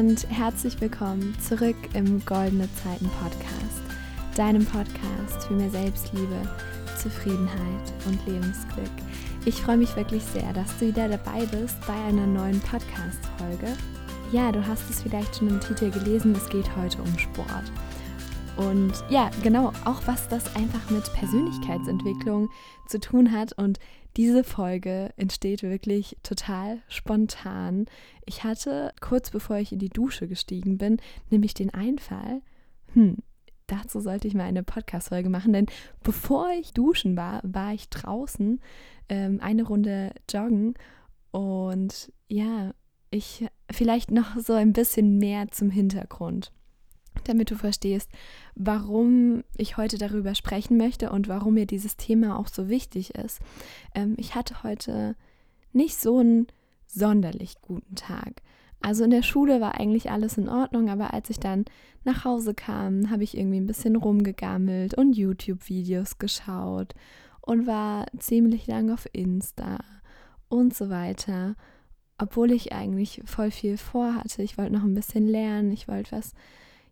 und herzlich willkommen zurück im Goldene Zeiten Podcast, deinem Podcast für mehr Selbstliebe, Zufriedenheit und Lebensglück. Ich freue mich wirklich sehr, dass du wieder dabei bist bei einer neuen Podcast-Folge. Ja, du hast es vielleicht schon im Titel gelesen, es geht heute um Sport. Und ja, genau, auch was das einfach mit Persönlichkeitsentwicklung zu tun hat. Und diese Folge entsteht wirklich total spontan. Ich hatte kurz bevor ich in die Dusche gestiegen bin, nämlich den Einfall, hm, dazu sollte ich mal eine Podcast-Folge machen, denn bevor ich duschen war, war ich draußen ähm, eine Runde joggen und ja, ich vielleicht noch so ein bisschen mehr zum Hintergrund damit du verstehst, warum ich heute darüber sprechen möchte und warum mir dieses Thema auch so wichtig ist. Ähm, ich hatte heute nicht so einen sonderlich guten Tag. Also in der Schule war eigentlich alles in Ordnung, aber als ich dann nach Hause kam, habe ich irgendwie ein bisschen rumgegammelt und YouTube-Videos geschaut und war ziemlich lang auf Insta und so weiter. Obwohl ich eigentlich voll viel vorhatte. Ich wollte noch ein bisschen lernen, ich wollte was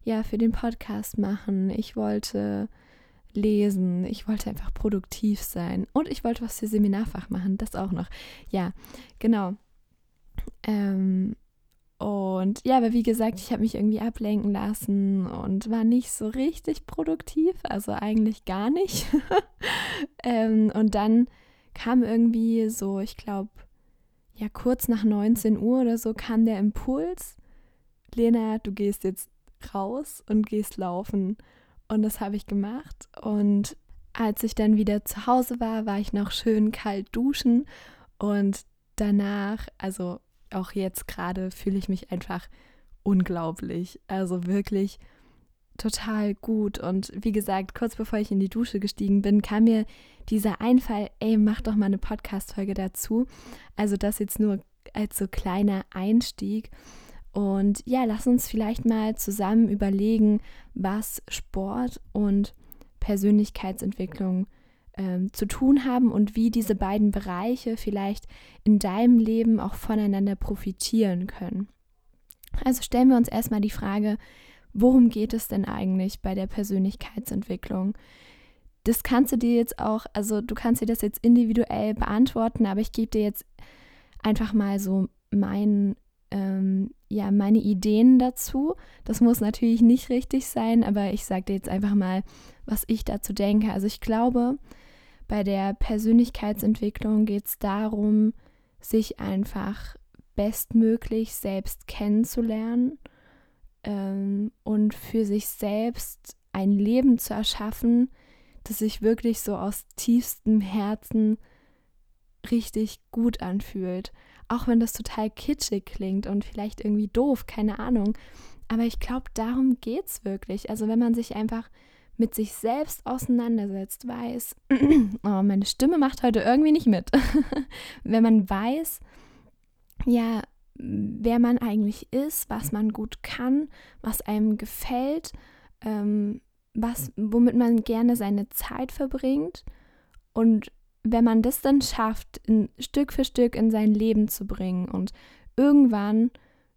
ja für den Podcast machen. Ich wollte lesen. Ich wollte einfach produktiv sein. Und ich wollte was für Seminarfach machen. Das auch noch. Ja, genau. Ähm, und ja, aber wie gesagt, ich habe mich irgendwie ablenken lassen und war nicht so richtig produktiv. Also eigentlich gar nicht. ähm, und dann kam irgendwie so, ich glaube, ja, kurz nach 19 Uhr oder so kam der Impuls. Lena, du gehst jetzt raus und gehst laufen. Und das habe ich gemacht. Und als ich dann wieder zu Hause war, war ich noch schön kalt duschen. Und danach, also auch jetzt gerade, fühle ich mich einfach unglaublich. Also wirklich total gut. Und wie gesagt, kurz bevor ich in die Dusche gestiegen bin, kam mir dieser Einfall, ey, mach doch mal eine Podcast-Folge dazu. Also das jetzt nur als so kleiner Einstieg. Und ja, lass uns vielleicht mal zusammen überlegen, was Sport und Persönlichkeitsentwicklung ähm, zu tun haben und wie diese beiden Bereiche vielleicht in deinem Leben auch voneinander profitieren können. Also stellen wir uns erstmal die Frage, worum geht es denn eigentlich bei der Persönlichkeitsentwicklung? Das kannst du dir jetzt auch, also du kannst dir das jetzt individuell beantworten, aber ich gebe dir jetzt einfach mal so meinen ähm, ja, meine Ideen dazu. Das muss natürlich nicht richtig sein, aber ich sage dir jetzt einfach mal, was ich dazu denke. Also ich glaube, bei der Persönlichkeitsentwicklung geht es darum, sich einfach bestmöglich selbst kennenzulernen ähm, und für sich selbst ein Leben zu erschaffen, das sich wirklich so aus tiefstem Herzen richtig gut anfühlt. Auch wenn das total kitschig klingt und vielleicht irgendwie doof, keine Ahnung. Aber ich glaube, darum geht es wirklich. Also wenn man sich einfach mit sich selbst auseinandersetzt, weiß, oh, meine Stimme macht heute irgendwie nicht mit. wenn man weiß, ja, wer man eigentlich ist, was man gut kann, was einem gefällt, ähm, was, womit man gerne seine Zeit verbringt und wenn man das dann schafft, in, Stück für Stück in sein Leben zu bringen und irgendwann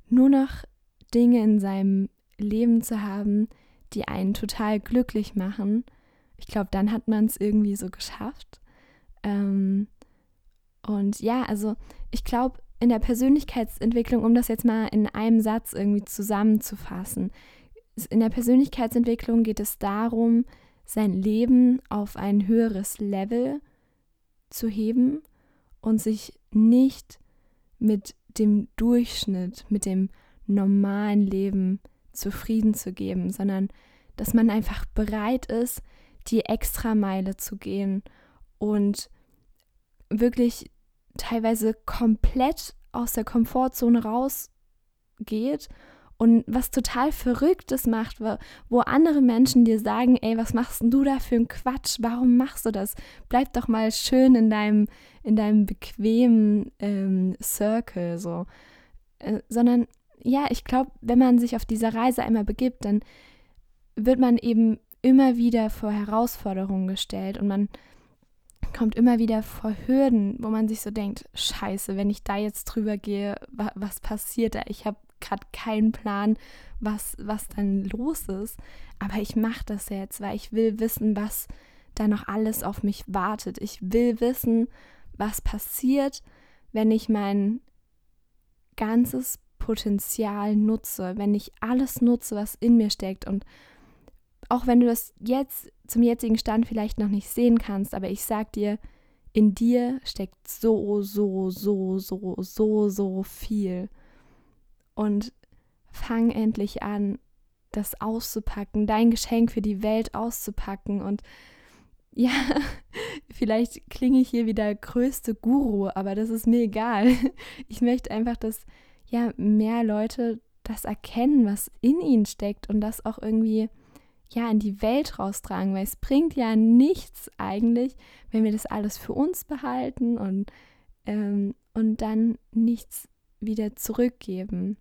nur noch Dinge in seinem Leben zu haben, die einen total glücklich machen, ich glaube, dann hat man es irgendwie so geschafft. Ähm, und ja, also ich glaube, in der Persönlichkeitsentwicklung, um das jetzt mal in einem Satz irgendwie zusammenzufassen, in der Persönlichkeitsentwicklung geht es darum, sein Leben auf ein höheres Level zu heben und sich nicht mit dem Durchschnitt, mit dem normalen Leben zufrieden zu geben, sondern dass man einfach bereit ist, die Extrameile zu gehen und wirklich teilweise komplett aus der Komfortzone rausgeht und was total Verrücktes macht, wo, andere Menschen dir sagen, ey, was machst denn du da für einen Quatsch? Warum machst du das? Bleib doch mal schön in deinem, in deinem bequemen ähm, Circle, so. Äh, sondern, ja, ich glaube, wenn man sich auf dieser Reise einmal begibt, dann wird man eben immer wieder vor Herausforderungen gestellt und man kommt immer wieder vor Hürden, wo man sich so denkt, scheiße, wenn ich da jetzt drüber gehe, was passiert da? Ich habe gerade keinen Plan, was, was dann los ist. Aber ich mache das jetzt, weil ich will wissen, was da noch alles auf mich wartet. Ich will wissen, was passiert, wenn ich mein ganzes Potenzial nutze, wenn ich alles nutze, was in mir steckt. Und auch wenn du das jetzt zum jetzigen Stand vielleicht noch nicht sehen kannst, aber ich sag dir, in dir steckt so, so, so, so, so, so viel. Und fang endlich an, das auszupacken, dein Geschenk für die Welt auszupacken. Und ja, vielleicht klinge ich hier wie der größte Guru, aber das ist mir egal. Ich möchte einfach, dass ja mehr Leute das erkennen, was in ihnen steckt und das auch irgendwie ja in die Welt raustragen, weil es bringt ja nichts eigentlich, wenn wir das alles für uns behalten und, ähm, und dann nichts wieder zurückgeben.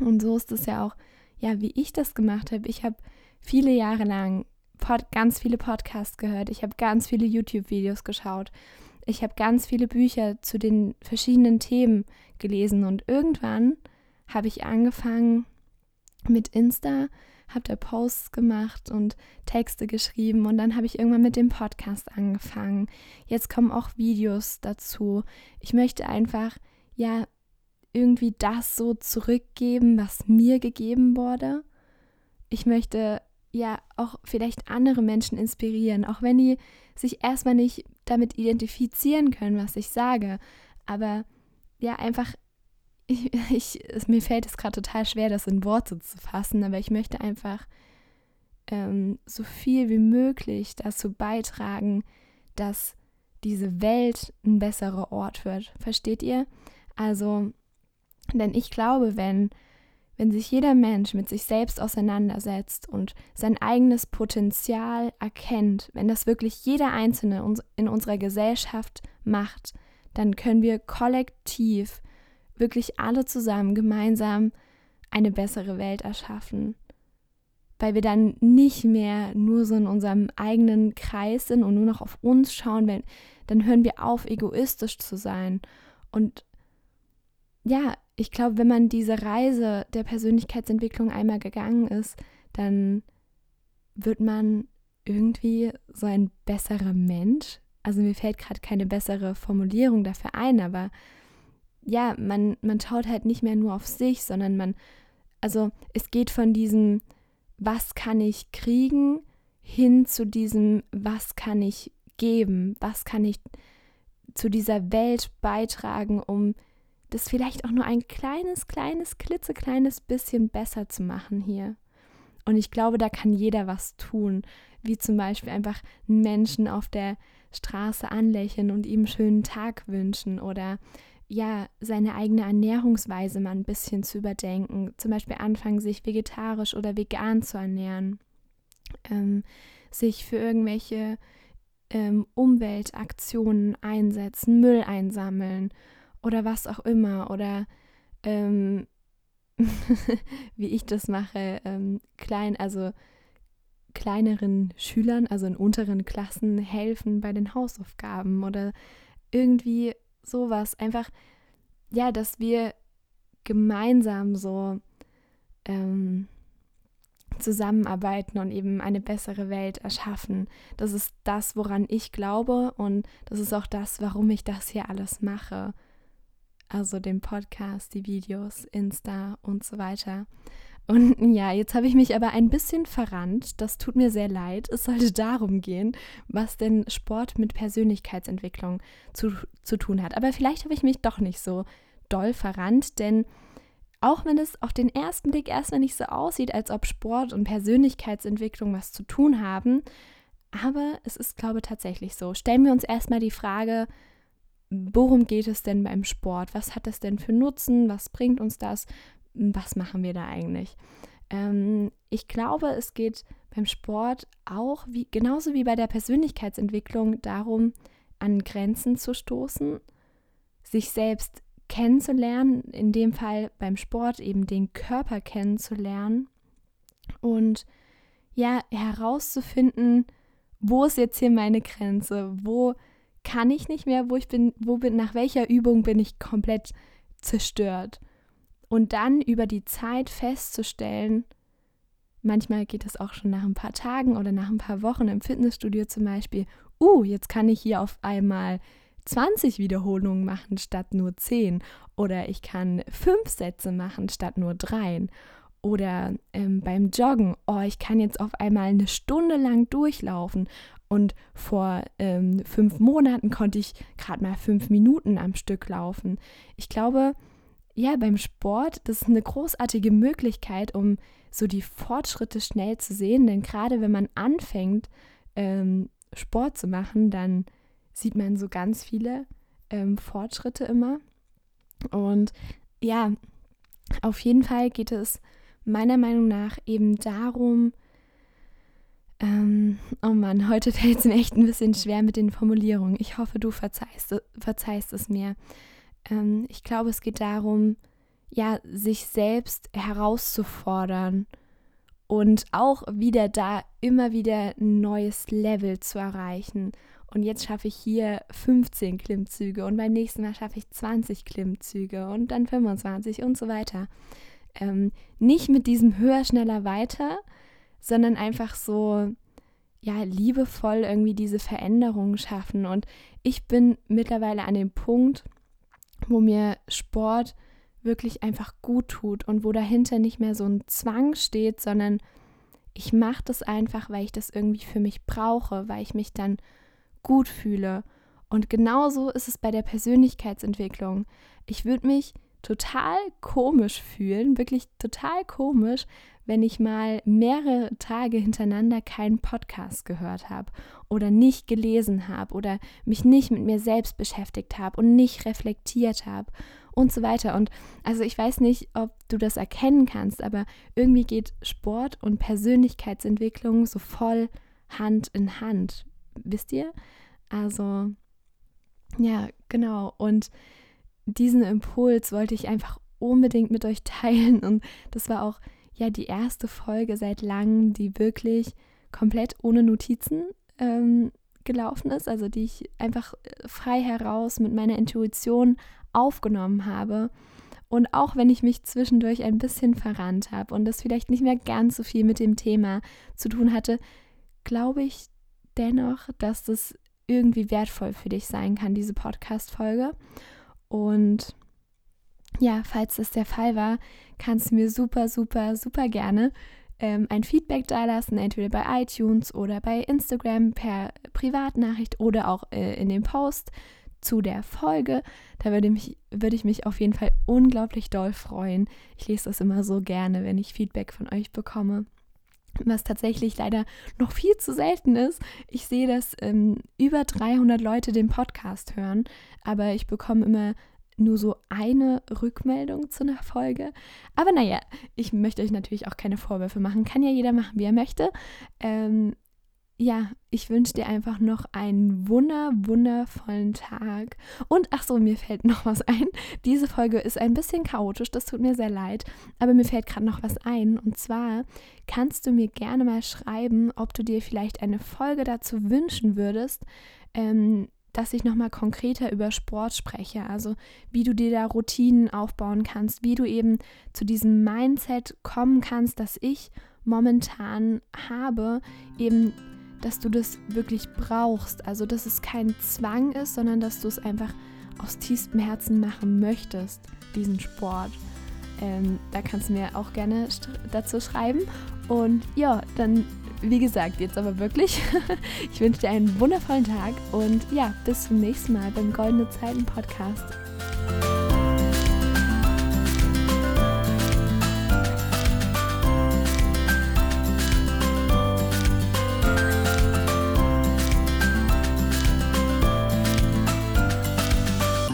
Und so ist es ja auch, ja, wie ich das gemacht habe. Ich habe viele Jahre lang Pod ganz viele Podcasts gehört, ich habe ganz viele YouTube-Videos geschaut, ich habe ganz viele Bücher zu den verschiedenen Themen gelesen und irgendwann habe ich angefangen mit Insta habe da Posts gemacht und Texte geschrieben und dann habe ich irgendwann mit dem Podcast angefangen. Jetzt kommen auch Videos dazu. Ich möchte einfach, ja, irgendwie das so zurückgeben, was mir gegeben wurde. Ich möchte ja auch vielleicht andere Menschen inspirieren, auch wenn die sich erstmal nicht damit identifizieren können, was ich sage. Aber ja, einfach ich, ich, es, mir fällt es gerade total schwer, das in Worte zu fassen, aber ich möchte einfach ähm, so viel wie möglich dazu beitragen, dass diese Welt ein besserer Ort wird. Versteht ihr? Also, denn ich glaube, wenn, wenn sich jeder Mensch mit sich selbst auseinandersetzt und sein eigenes Potenzial erkennt, wenn das wirklich jeder Einzelne in unserer Gesellschaft macht, dann können wir kollektiv wirklich alle zusammen gemeinsam eine bessere Welt erschaffen. Weil wir dann nicht mehr nur so in unserem eigenen Kreis sind und nur noch auf uns schauen, wenn, dann hören wir auf, egoistisch zu sein. Und ja, ich glaube, wenn man diese Reise der Persönlichkeitsentwicklung einmal gegangen ist, dann wird man irgendwie so ein besserer Mensch. Also mir fällt gerade keine bessere Formulierung dafür ein, aber ja, man, man schaut halt nicht mehr nur auf sich, sondern man, also es geht von diesem, was kann ich kriegen, hin zu diesem, was kann ich geben, was kann ich zu dieser Welt beitragen, um das vielleicht auch nur ein kleines, kleines, klitzekleines bisschen besser zu machen hier. Und ich glaube, da kann jeder was tun, wie zum Beispiel einfach einen Menschen auf der Straße anlächeln und ihm einen schönen Tag wünschen oder ja, seine eigene Ernährungsweise mal ein bisschen zu überdenken. Zum Beispiel anfangen, sich vegetarisch oder vegan zu ernähren. Ähm, sich für irgendwelche ähm, Umweltaktionen einsetzen, Müll einsammeln oder was auch immer. Oder ähm, wie ich das mache, ähm, klein, also kleineren Schülern, also in unteren Klassen helfen bei den Hausaufgaben oder irgendwie sowas. Einfach, ja, dass wir gemeinsam so ähm, zusammenarbeiten und eben eine bessere Welt erschaffen. Das ist das, woran ich glaube und das ist auch das, warum ich das hier alles mache. Also den Podcast, die Videos, Insta und so weiter. Und ja, jetzt habe ich mich aber ein bisschen verrannt. Das tut mir sehr leid. Es sollte darum gehen, was denn Sport mit Persönlichkeitsentwicklung zu, zu tun hat. Aber vielleicht habe ich mich doch nicht so doll verrannt, denn auch wenn es auf den ersten Blick erstmal nicht so aussieht, als ob Sport und Persönlichkeitsentwicklung was zu tun haben, aber es ist, glaube ich, tatsächlich so. Stellen wir uns erstmal die Frage, worum geht es denn beim Sport? Was hat es denn für Nutzen? Was bringt uns das? was machen wir da eigentlich? Ähm, ich glaube, es geht beim Sport auch, wie, genauso wie bei der Persönlichkeitsentwicklung, darum, an Grenzen zu stoßen, sich selbst kennenzulernen, in dem Fall beim Sport eben den Körper kennenzulernen und ja, herauszufinden, wo ist jetzt hier meine Grenze, wo kann ich nicht mehr, wo ich bin, wo bin, nach welcher Übung bin ich komplett zerstört. Und dann über die Zeit festzustellen, manchmal geht es auch schon nach ein paar Tagen oder nach ein paar Wochen im Fitnessstudio zum Beispiel, uh, jetzt kann ich hier auf einmal 20 Wiederholungen machen statt nur 10 oder ich kann 5 Sätze machen statt nur 3 oder ähm, beim Joggen, oh, ich kann jetzt auf einmal eine Stunde lang durchlaufen und vor ähm, fünf Monaten konnte ich gerade mal fünf Minuten am Stück laufen. Ich glaube, ja, beim Sport, das ist eine großartige Möglichkeit, um so die Fortschritte schnell zu sehen. Denn gerade wenn man anfängt, ähm, Sport zu machen, dann sieht man so ganz viele ähm, Fortschritte immer. Und ja, auf jeden Fall geht es meiner Meinung nach eben darum, ähm, oh Mann, heute fällt es mir echt ein bisschen schwer mit den Formulierungen. Ich hoffe, du verzeihst, verzeihst es mir. Ähm, ich glaube, es geht darum, ja, sich selbst herauszufordern und auch wieder da immer wieder ein neues Level zu erreichen. Und jetzt schaffe ich hier 15 Klimmzüge und beim nächsten Mal schaffe ich 20 Klimmzüge und dann 25 und so weiter. Ähm, nicht mit diesem höher, schneller, weiter, sondern einfach so, ja, liebevoll irgendwie diese Veränderungen schaffen. Und ich bin mittlerweile an dem Punkt, wo mir Sport wirklich einfach gut tut und wo dahinter nicht mehr so ein Zwang steht, sondern ich mache das einfach, weil ich das irgendwie für mich brauche, weil ich mich dann gut fühle. Und genauso ist es bei der Persönlichkeitsentwicklung. Ich würde mich total komisch fühlen, wirklich total komisch, wenn ich mal mehrere Tage hintereinander keinen Podcast gehört habe oder nicht gelesen habe oder mich nicht mit mir selbst beschäftigt habe und nicht reflektiert habe und so weiter. Und also ich weiß nicht, ob du das erkennen kannst, aber irgendwie geht Sport und Persönlichkeitsentwicklung so voll Hand in Hand. Wisst ihr? Also ja, genau. Und diesen Impuls wollte ich einfach unbedingt mit euch teilen und das war auch ja die erste Folge seit langem, die wirklich komplett ohne Notizen ähm, gelaufen ist, also die ich einfach äh, frei heraus mit meiner Intuition aufgenommen habe. Und auch wenn ich mich zwischendurch ein bisschen verrannt habe und das vielleicht nicht mehr ganz so viel mit dem Thema zu tun hatte, glaube ich dennoch, dass das irgendwie wertvoll für dich sein kann, diese Podcast-Folge. Und ja, falls das der Fall war, kannst du mir super, super, super gerne ähm, ein Feedback dalassen, entweder bei iTunes oder bei Instagram per Privatnachricht oder auch äh, in dem Post zu der Folge. Da würde, mich, würde ich mich auf jeden Fall unglaublich doll freuen. Ich lese das immer so gerne, wenn ich Feedback von euch bekomme. Was tatsächlich leider noch viel zu selten ist. Ich sehe, dass ähm, über 300 Leute den Podcast hören, aber ich bekomme immer nur so eine Rückmeldung zu einer Folge. Aber naja, ich möchte euch natürlich auch keine Vorwürfe machen. Kann ja jeder machen, wie er möchte. Ähm, ja, ich wünsche dir einfach noch einen wunder, wundervollen Tag. Und ach so, mir fällt noch was ein. Diese Folge ist ein bisschen chaotisch, das tut mir sehr leid, aber mir fällt gerade noch was ein. Und zwar kannst du mir gerne mal schreiben, ob du dir vielleicht eine Folge dazu wünschen würdest, ähm, dass ich nochmal konkreter über Sport spreche. Also wie du dir da Routinen aufbauen kannst, wie du eben zu diesem Mindset kommen kannst, das ich momentan habe, eben dass du das wirklich brauchst. Also dass es kein Zwang ist, sondern dass du es einfach aus tiefstem Herzen machen möchtest, diesen Sport. Ähm, da kannst du mir auch gerne dazu schreiben. Und ja, dann wie gesagt, jetzt aber wirklich. Ich wünsche dir einen wundervollen Tag und ja, bis zum nächsten Mal beim Goldene Zeiten Podcast.